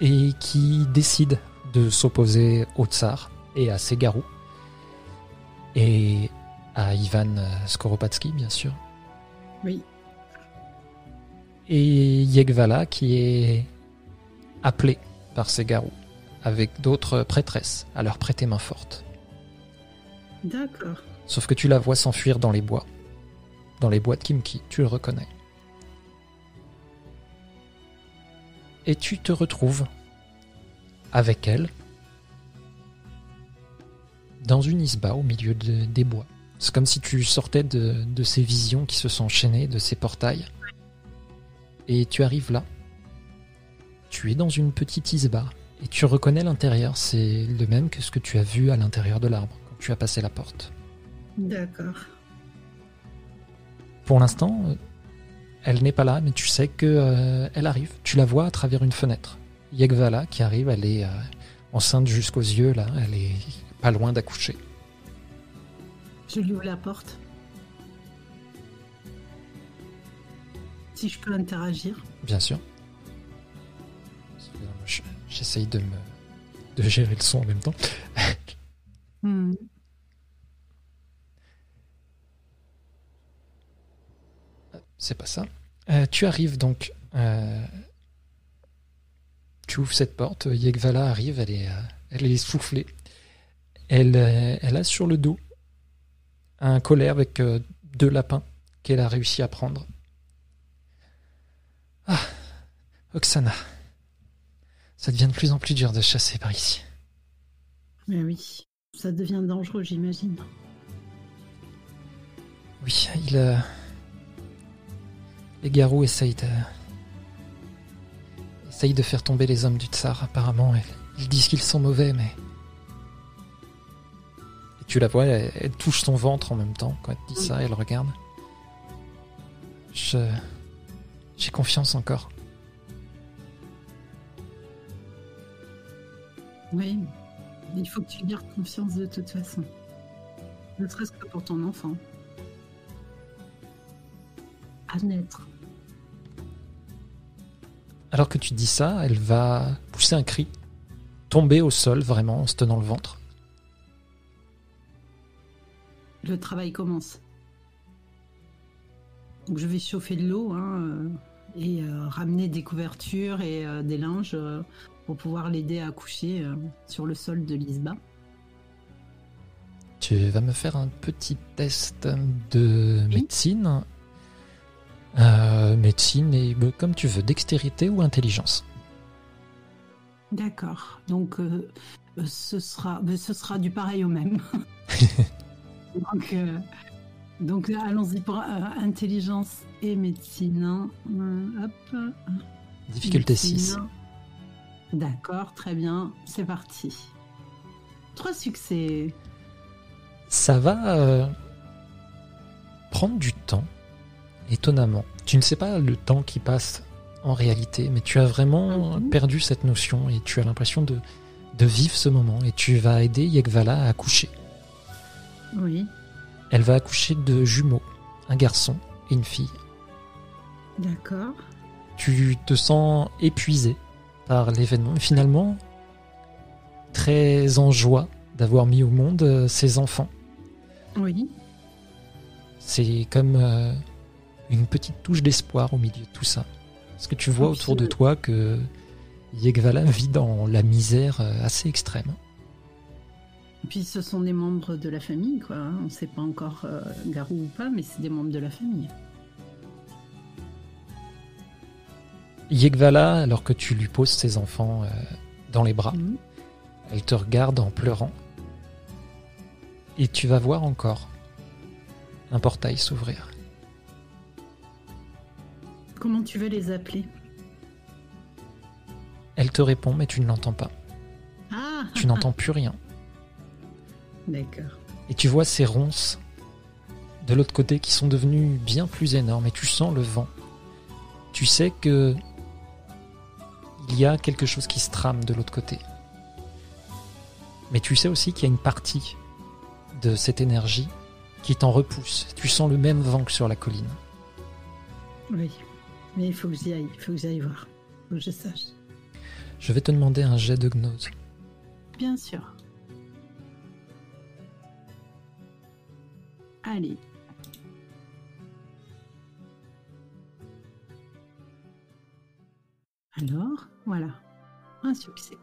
et qui décident de s'opposer au tsar et à ses garous et à Ivan Skoropadsky, bien sûr.
Oui.
Et Yegvala qui est appelé par ces garous avec d'autres prêtresses à leur prêter main forte.
D'accord.
Sauf que tu la vois s'enfuir dans les bois. Dans les bois de Kimki, tu le reconnais. Et tu te retrouves avec elle dans une isba au milieu de- des bois. C'est comme si tu sortais de, de ces visions qui se sont enchaînées, de ces portails. Et tu arrives là. Tu es dans une petite isba. Et tu reconnais l'intérieur. C'est le même que ce que tu as vu à l'intérieur de l'arbre quand tu as passé la porte.
D'accord.
Pour l'instant, euh, elle n'est pas là, mais tu sais que euh, elle arrive. Tu la vois à travers une fenêtre. Yegvala qui arrive, elle est euh, enceinte jusqu'aux yeux là, elle est pas loin d'accoucher.
Je lui ouvre la porte. Si je peux interagir.
Bien sûr. Je- J'essaye de me de gérer le son en même temps.
Hmm.
C'est pas ça. Euh, tu arrives donc. euh, tu ouvres cette porte. Yegvala arrive. Elle est, euh, elle est essoufflée. Elle, elle a sur le dos un collet avec deux lapins qu'elle a réussi à prendre. Ah, Oksana. Ça devient de plus en plus dur de chasser par ici.
Mais oui, ça devient dangereux, j'imagine.
Oui, il. euh, Les garous essayent de. essayent de faire tomber les hommes du tsar, apparemment. Ils disent qu'ils sont mauvais, mais. Et tu la vois, elle, elle touche son ventre en même temps quand elle dit ça, elle regarde. Je. J'ai confiance encore.
Oui, il faut que tu gardes confiance de toute façon. Ne serait-ce que pour ton enfant. À naître.
Alors que tu dis ça, elle va pousser un cri, tomber au sol vraiment en se tenant le ventre.
Le travail commence. Donc je vais chauffer de l'eau hein, euh, et euh, ramener des couvertures et euh, des linges euh, pour pouvoir l'aider à coucher sur le sol de l'isba.
Tu vas me faire un petit test de médecine. Euh, médecine et comme tu veux, dextérité ou intelligence.
D'accord. Donc euh, ce sera, ce sera du pareil au même. donc euh, donc allons-y pour euh, intelligence et médecine. hein. Euh, hop.
Difficulté 6.
Médecine. D'accord, très bien, c'est parti. Trois succès.
Ça va euh, prendre du temps, étonnamment. Tu ne sais pas le temps qui passe en réalité, mais tu as vraiment
Mhm.
perdu cette notion et tu as l'impression de, de vivre ce moment et tu vas aider Yegvala à accoucher.
Oui,
Elle va accoucher de jumeaux, un garçon et une fille.
d'accord.
tu te sens épuisé par l'événement. Et Finalement, très en joie d'avoir mis au monde euh, ces enfants.
Oui,
C'est comme euh, une petite touche d'espoir au milieu de tout ça. Parce que tu vois autour de toi que Yegvala vit dans la misère euh, assez extrême.
Puis ce sont des membres de la famille, quoi. hein. On ne sait pas encore euh, Garou ou pas, mais c'est des membres de la famille.
Yegvala, alors que tu lui poses ses enfants euh, dans les bras,
Mhm.
elle te regarde en pleurant. Et tu vas voir encore un portail s'ouvrir.
Comment tu veux les appeler?
Elle te répond, mais tu ne l'entends pas.
Ah
Tu n'entends plus rien.
D'accord.
Et tu vois ces ronces de l'autre côté qui sont devenues bien plus énormes. Et tu sens le vent. Tu sais que il y a quelque chose qui se trame de l'autre côté. Mais tu sais aussi qu'il y a une partie de cette énergie qui t'en repousse. Tu sens le même vent que sur la colline.
Oui. Mais il faut que j'y aille. Il faut que j'aille voir. Il faut que je sache.
Je vais te demander un jet de gnose.
Bien sûr. Alors, voilà. Un succès.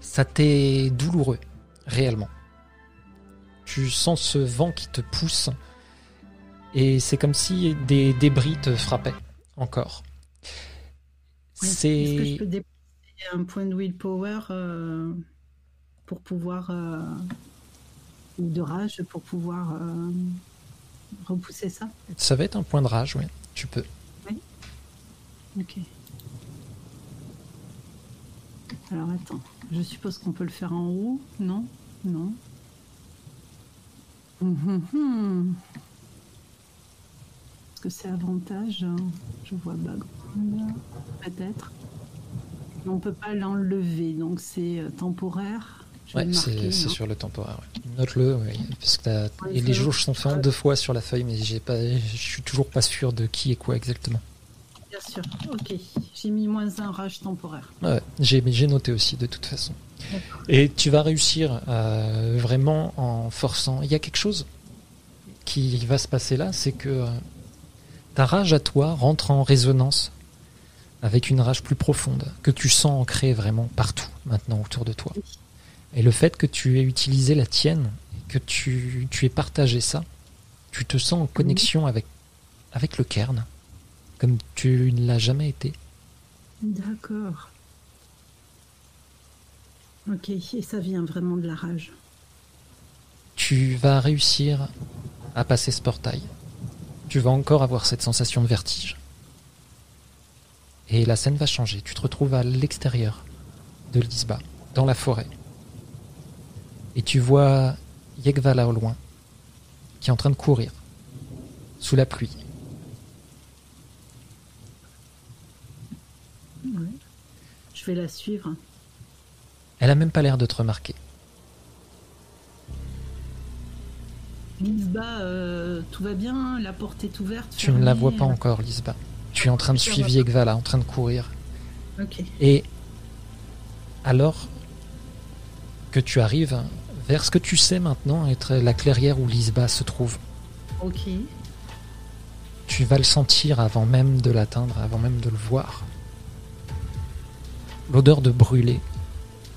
Ça t'est douloureux, réellement. Tu sens ce vent qui te pousse et c'est comme si des débris te frappaient encore.
Ouais, Est-ce que je
C'est
peux dépenser un point de willpower euh, pour pouvoir. euh, ou de rage pour pouvoir euh, repousser ça?
Ça va être un point de rage, oui. Tu peux.
Ok. Alors attends, je suppose qu'on peut le faire en haut Non? Non? Hum, hum, hum. Est-ce que c'est avantage hein? Je vois background, peut-être. Mais on peut pas l'enlever, donc c'est euh, temporaire.
Ouais, c'est
hein.
sur le temporaire. ouais. Note-le, oui, parce que
Ouais,
et les jauges sont faits en deux fois sur la feuille, mais j'ai pas, je suis toujours pas sûr de qui et quoi exactement.
Bien sûr, ok. J'ai mis moins un rage temporaire.
Ouais, j'ai noté aussi de toute façon. Et tu vas réussir euh, vraiment en forçant. Il y a quelque chose qui va se passer là, c'est que euh, ta rage à toi rentre en résonance avec une rage plus profonde que tu sens ancrée vraiment partout maintenant autour de toi. Et le fait que tu aies utilisé la tienne, que tu, tu aies partagé ça, tu te sens en connexion avec, avec le cairn, comme tu ne l'as jamais été.
D'accord. Ok, et ça vient vraiment de la rage.
tu vas réussir à passer ce portail. Tu vas encore avoir cette sensation de vertige. Et la scène va changer. Tu te retrouves à l'extérieur de l'Isba, dans la forêt. Et tu vois Yegvala au loin, qui est en train de courir, sous la pluie.
Ouais. Je vais la suivre.
Elle a même pas l'air de te remarquer.
Lisba, euh, tout va bien La porte est ouverte
Tu ne la vois pas encore, l'Isba. Tu es en train de
Je
suivre. Yegvala, en train de courir. Et alors que tu arrives vers ce que tu sais maintenant être la clairière où Lisba se trouve,
Ok.
tu vas le sentir avant même de l'atteindre, avant même de le voir. L'odeur de brûlé,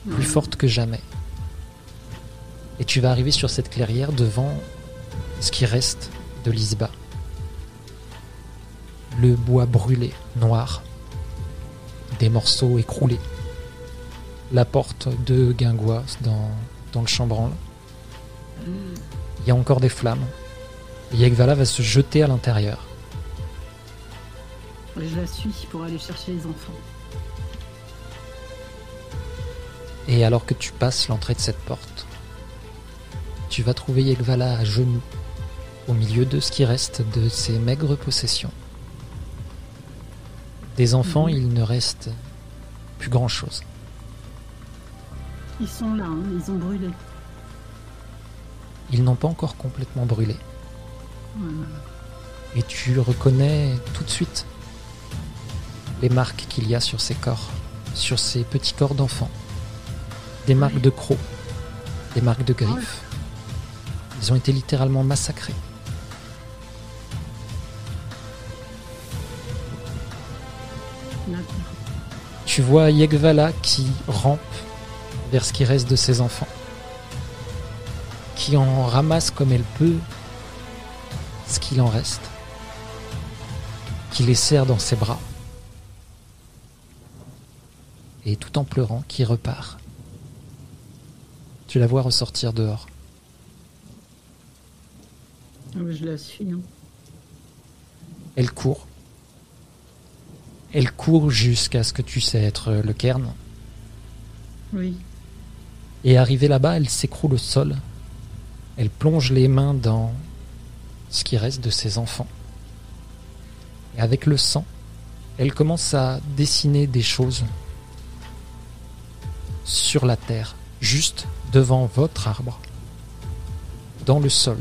plus forte que jamais. Et tu vas arriver sur cette clairière devant ce qui reste de Lisba. Le bois brûlé, noir, des morceaux écroulés, la porte de guingois dans, dans le chambranle. Il y a encore des flammes. Et Yegvala va se jeter à l'intérieur.
Je la suis pour aller chercher les enfants.
Et alors que tu passes l'entrée de cette porte, tu vas trouver Yegvala à genoux, au milieu de ce qui reste de ses maigres possessions. Des enfants,
Mhm.
il ne reste plus grand-chose.
Ils sont là, hein, ils ont brûlé.
Ils n'ont pas encore complètement brûlé.
Voilà.
Et tu reconnais tout de suite les marques qu'il y a sur ces corps, sur ces petits corps d'enfants. Des marques
Ouais.
de crocs, des marques de griffes. Ils ont été littéralement massacrés. Tu vois Yegvala qui rampe vers ce qui reste de ses enfants, qui en ramasse comme elle peut ce qu'il en reste, qui les serre dans ses bras, et tout en pleurant, qui repart. Tu la vois ressortir dehors.
Ah, Je la suis. hein.
Elle court. Elle court jusqu'à ce que tu sais être le cairn.
Oui.
Et arrivée là-bas, elle s'écroule au sol. Elle plonge les mains dans ce qui reste de ses enfants. Et avec le sang, elle commence à dessiner des choses sur la terre, juste devant votre arbre, dans le sol.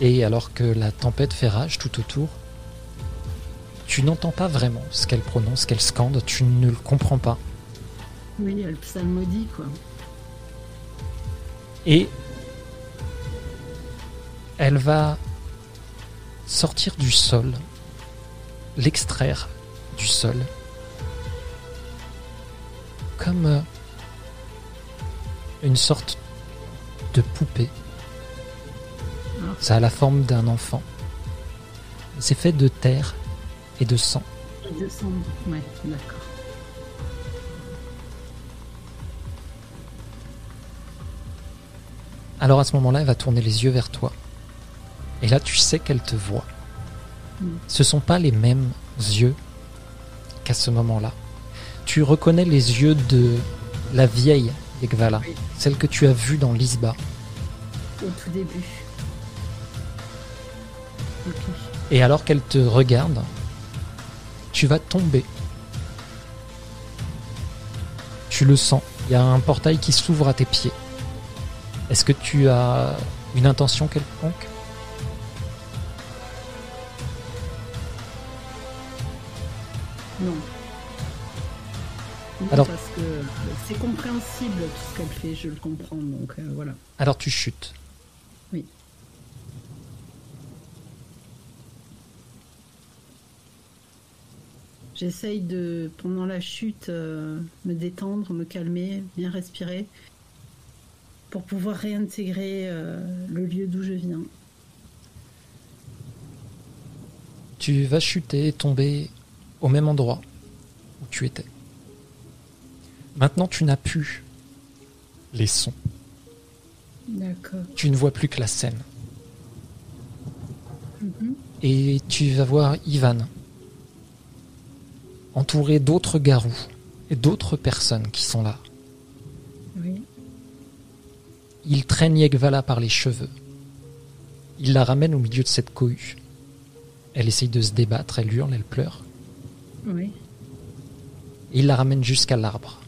Et alors que la tempête fait rage tout autour, tu n'entends pas vraiment ce qu'elle prononce, ce qu'elle scande, tu ne le comprends pas.
Oui, elle psalmodie, quoi.
Et elle va sortir du sol, l'extraire du sol, comme euh, une sorte de poupée.
Ah.
Ça a la forme d'un enfant. C'est fait de terre et de sang.
Et de sang. Ouais, d'accord.
Alors à ce moment-là, elle va tourner les yeux vers toi. Et là, tu sais qu'elle te voit.
Mm.
Ce sont pas les mêmes yeux qu'à ce moment-là. Tu reconnais les yeux de la vieille Yegvala,
Oui.
celle que tu as vue dans l'Isba.
Au tout début.
Et alors qu'elle te regarde, tu vas tomber. Tu le sens. Il y a un portail qui s'ouvre à tes pieds. Est-ce que tu as une intention quelconque?
Non. Non,
Alors-
parce que c'est compréhensible tout ce qu'elle fait, je le comprends, donc euh, voilà.
Alors tu chutes.
Oui. J'essaye de, pendant la chute, euh, me détendre, me calmer, bien respirer, pour pouvoir réintégrer euh, le lieu d'où je viens.
Tu vas chuter et tomber au même endroit où tu étais. Maintenant, tu n'as plus les sons.
D'accord.
Tu ne vois plus que la scène.
Mhm.
Et tu vas voir Ivan, entouré d'autres garous et d'autres personnes qui sont là. Il traîne Yegvala par les cheveux. Il la ramène au milieu de cette cohue. Elle essaye de se débattre, elle hurle, elle pleure.
Oui.
Et il la ramène jusqu'à l'arbre.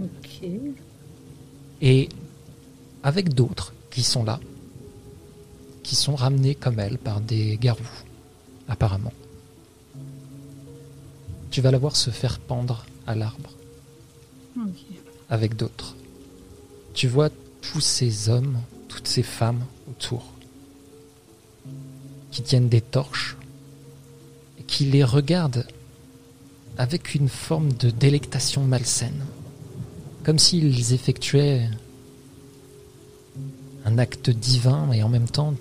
Ok.
Et avec d'autres qui sont là, qui sont ramenés comme elle par des garous, apparemment. Tu vas la voir se faire pendre à l'arbre
Ok.
Avec d'autres. Tu vois tous ces hommes, toutes ces femmes autour, qui tiennent des torches et qui les regardent avec une forme de délectation malsaine, comme s'ils effectuaient un acte divin et en même temps,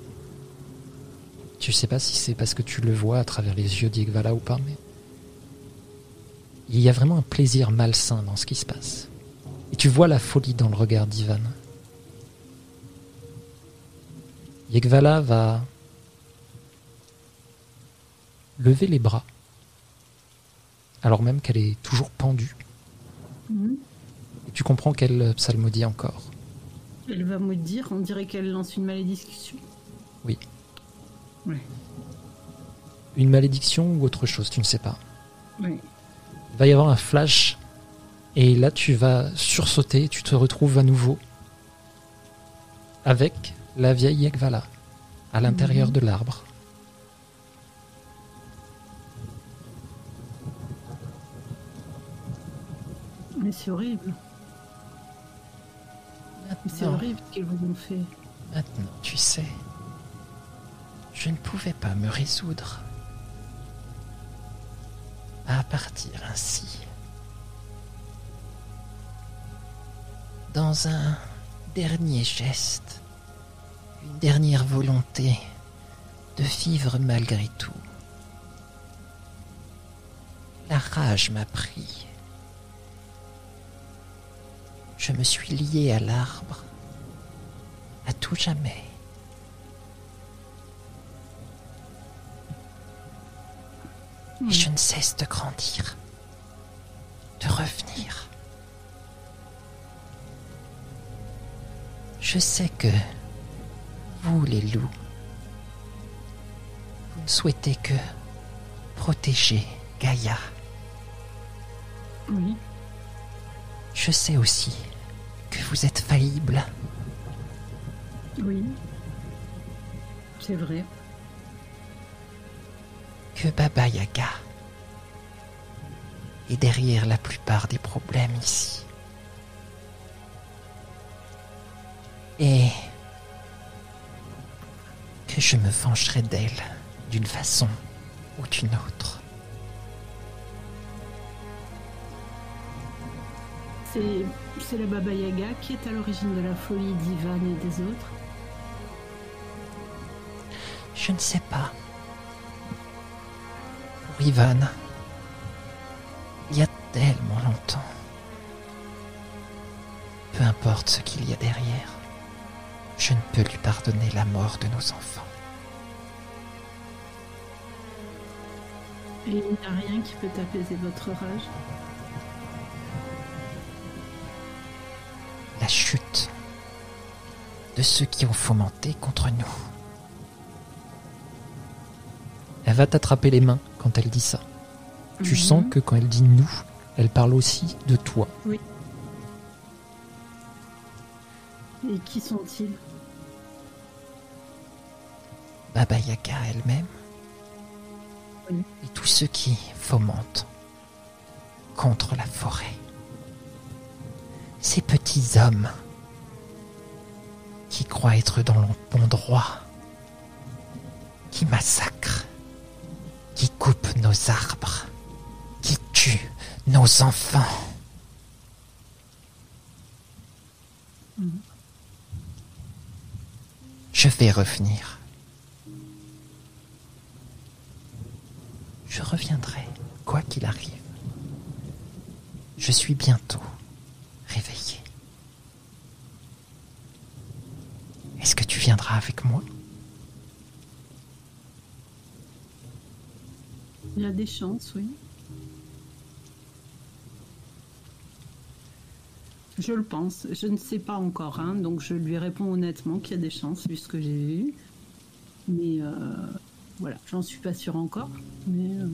tu sais pas si c'est parce que tu le vois à travers les yeux d'Igvala ou pas, mais il y a vraiment un plaisir malsain dans ce qui se passe. Et tu vois la folie dans le regard d'Ivan. Yegvala va lever les bras, alors même qu'elle est toujours pendue.
Mhm.
Et tu comprends qu'elle psalmodie encore.
Elle va me dire, on dirait qu'elle lance une malédiction.
Oui.
Ouais.
Une malédiction ou autre chose, tu ne sais pas.
Oui.
Il va y avoir un flash, et là tu vas sursauter, tu te retrouves à nouveau avec la vieille Yegvala à l'intérieur
Mhm.
de l'arbre.
Mais c'est horrible. C'est horrible ce qu'ils vous ont fait.
Maintenant, tu sais, je ne pouvais pas me résoudre à partir ainsi. Dans un dernier geste, une dernière volonté de vivre malgré tout. La rage m'a pris. Je me suis lié à l'arbre tout jamais. Et je ne cesse de grandir, de revenir. Je sais que vous, les loups, vous ne souhaitez que protéger Gaïa.
Oui.
Je sais aussi que vous êtes faillible.
Oui. C'est vrai.
que Baba Yaga est derrière la plupart des problèmes ici. Et que je me vengerai d'elle d'une façon ou d'une autre.
C'est la Baba Yaga qui est à l'origine de la folie d'Ivan et des autres.
Je ne sais pas. Pour Ivan, il y a tellement longtemps. Peu importe ce qu'il y a derrière, je ne peux lui pardonner la mort de nos enfants.
Et il n'y a rien qui peut apaiser votre rage.
La chute de ceux qui ont fomenté contre nous. Elle va t'attraper les mains quand elle dit ça. Tu
Mhm.
sens que quand elle dit nous, elle parle aussi de toi.
Et qui sont-ils?
Baba Yaga elle-même
Oui.
et tous ceux qui fomentent contre la forêt. Ces petits hommes qui croient être dans le bon droit, qui massacrent, qui coupent nos arbres, qui tuent nos enfants. Je vais revenir. Je reviendrai, quoi qu'il arrive. Je suis bientôt réveillé. Est-ce que tu viendras avec moi?
Il y a des chances, oui. Je le pense. Je ne sais pas encore, hein, donc je lui réponds honnêtement qu'il y a des chances vu ce que j'ai vu. Mais euh, voilà, j'en suis pas sûre encore. Mais euh,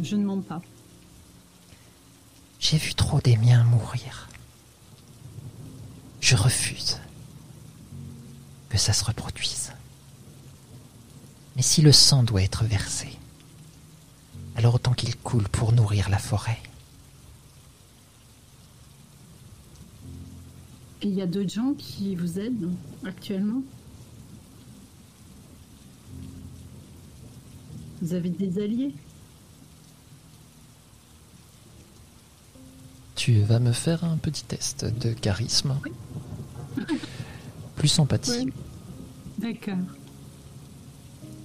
je ne mens pas.
J'ai vu trop des miens mourir. Je refuse que ça se reproduise. Mais si le sang doit être versé, alors autant qu'il coule pour nourrir la forêt.
Et il y a d'autres gens qui vous aident actuellement Vous avez des alliés
Tu vas me faire un petit test de charisme. Plus empathie.
Oui. D'accord.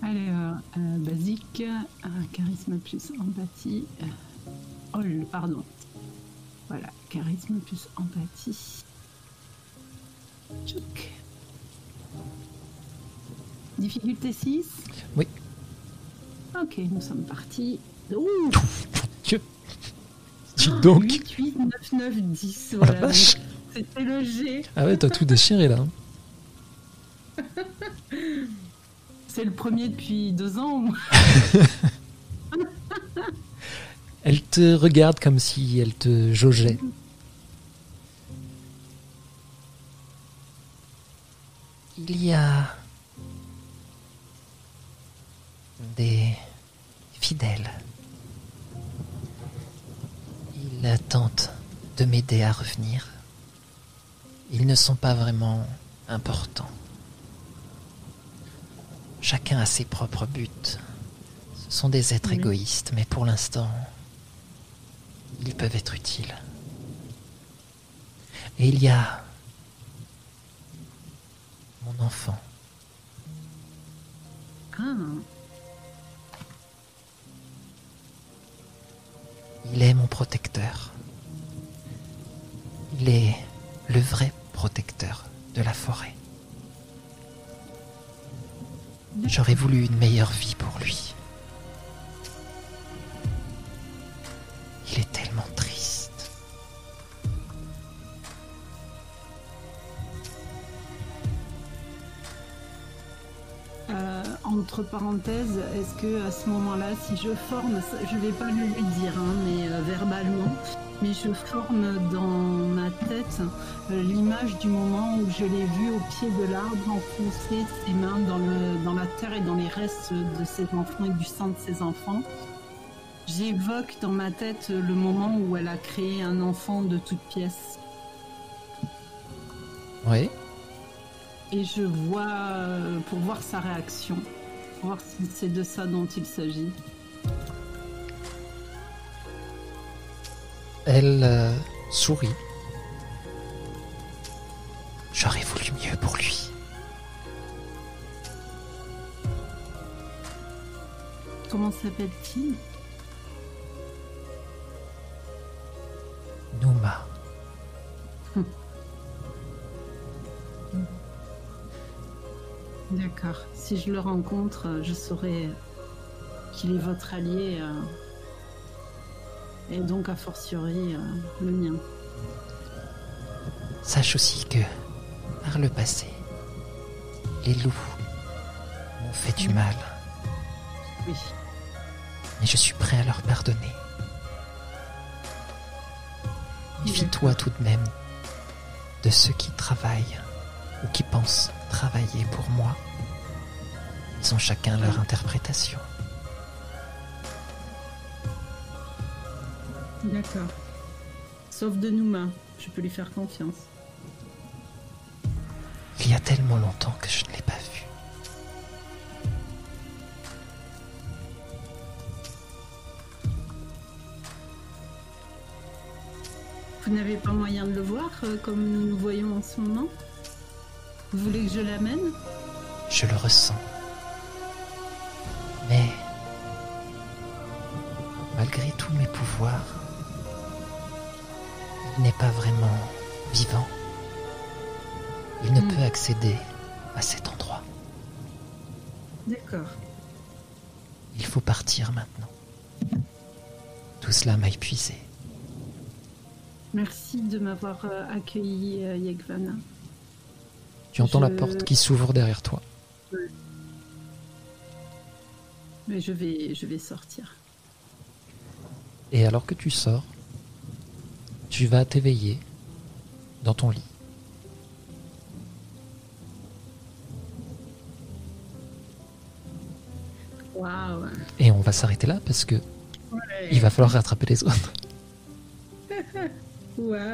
Alors, euh, basique, euh, charisme plus empathie. euh, oh, pardon. Voilà, charisme plus empathie. Tchouk. Difficulté 6
Oui.
Ok, nous sommes partis. Ouh
Dieu. Dis donc.
8, 8, 9, 9, 10.
Oh la
Voilà,
vache.
donc c'était le G.
Ah ouais, t'as tout déchiré là.
C'est le premier depuis deux ans.
Elle te regarde comme si elle te jaugeait. Il y a des fidèles. Ils tentent de m'aider à revenir. Ils ne sont pas vraiment importants. Chacun a ses propres buts. Ce sont des êtres égoïstes, mais pour l'instant, ils peuvent être utiles. Et il y a mon
entre parenthèses, est-ce que à ce moment-là, si je forme, je vais pas le lui dire, hein, mais euh, verbalement, mais je forme dans ma tête euh, l'image du moment où je l'ai vu au pied de l'arbre enfoncer ses mains dans, le, dans la terre et dans les restes de ses enfants et du sang de ses enfants. J'évoque dans ma tête le moment où elle a créé un enfant de toutes pièces.
Oui.
Et je vois, euh, pour voir sa réaction, pour voir si c'est de ça dont il s'agit.
Elle euh, sourit. J'aurais voulu mieux pour lui.
Comment s'appelle-t-il? D'accord. Si je le rencontre, euh, je saurai qu'il est votre allié. euh, et donc, a fortiori, euh, le mien.
Sache aussi que, par le passé, les loups m'ont fait du mal,
Oui.
mais je suis prêt à leur pardonner. Méfie-toi tout de même de ceux qui travaillent ou qui pensent travailler pour moi. Ils ont chacun leur interprétation.
D'accord. Sauf de Nouma. Je peux lui faire confiance.
Il y a tellement longtemps que je ne l'ai pas vu.
Vous n'avez pas moyen de le voir euh, comme nous le voyons en ce moment? Vous voulez que je l'amène
Je le ressens. Mais, malgré tous mes pouvoirs, il n'est pas vraiment vivant. Il ne
Hmm.
peut accéder à cet endroit.
D'accord.
Il faut partir maintenant. Tout cela m'a épuisé.
Merci de m'avoir euh, accueilli, euh, Yegvana.
Tu entends la porte qui s'ouvre derrière toi.
Mais je vais, je vais sortir.
Et alors que tu sors, tu vas t'éveiller dans ton lit.
Waouh.
Et on va s'arrêter là parce que il va falloir rattraper les autres.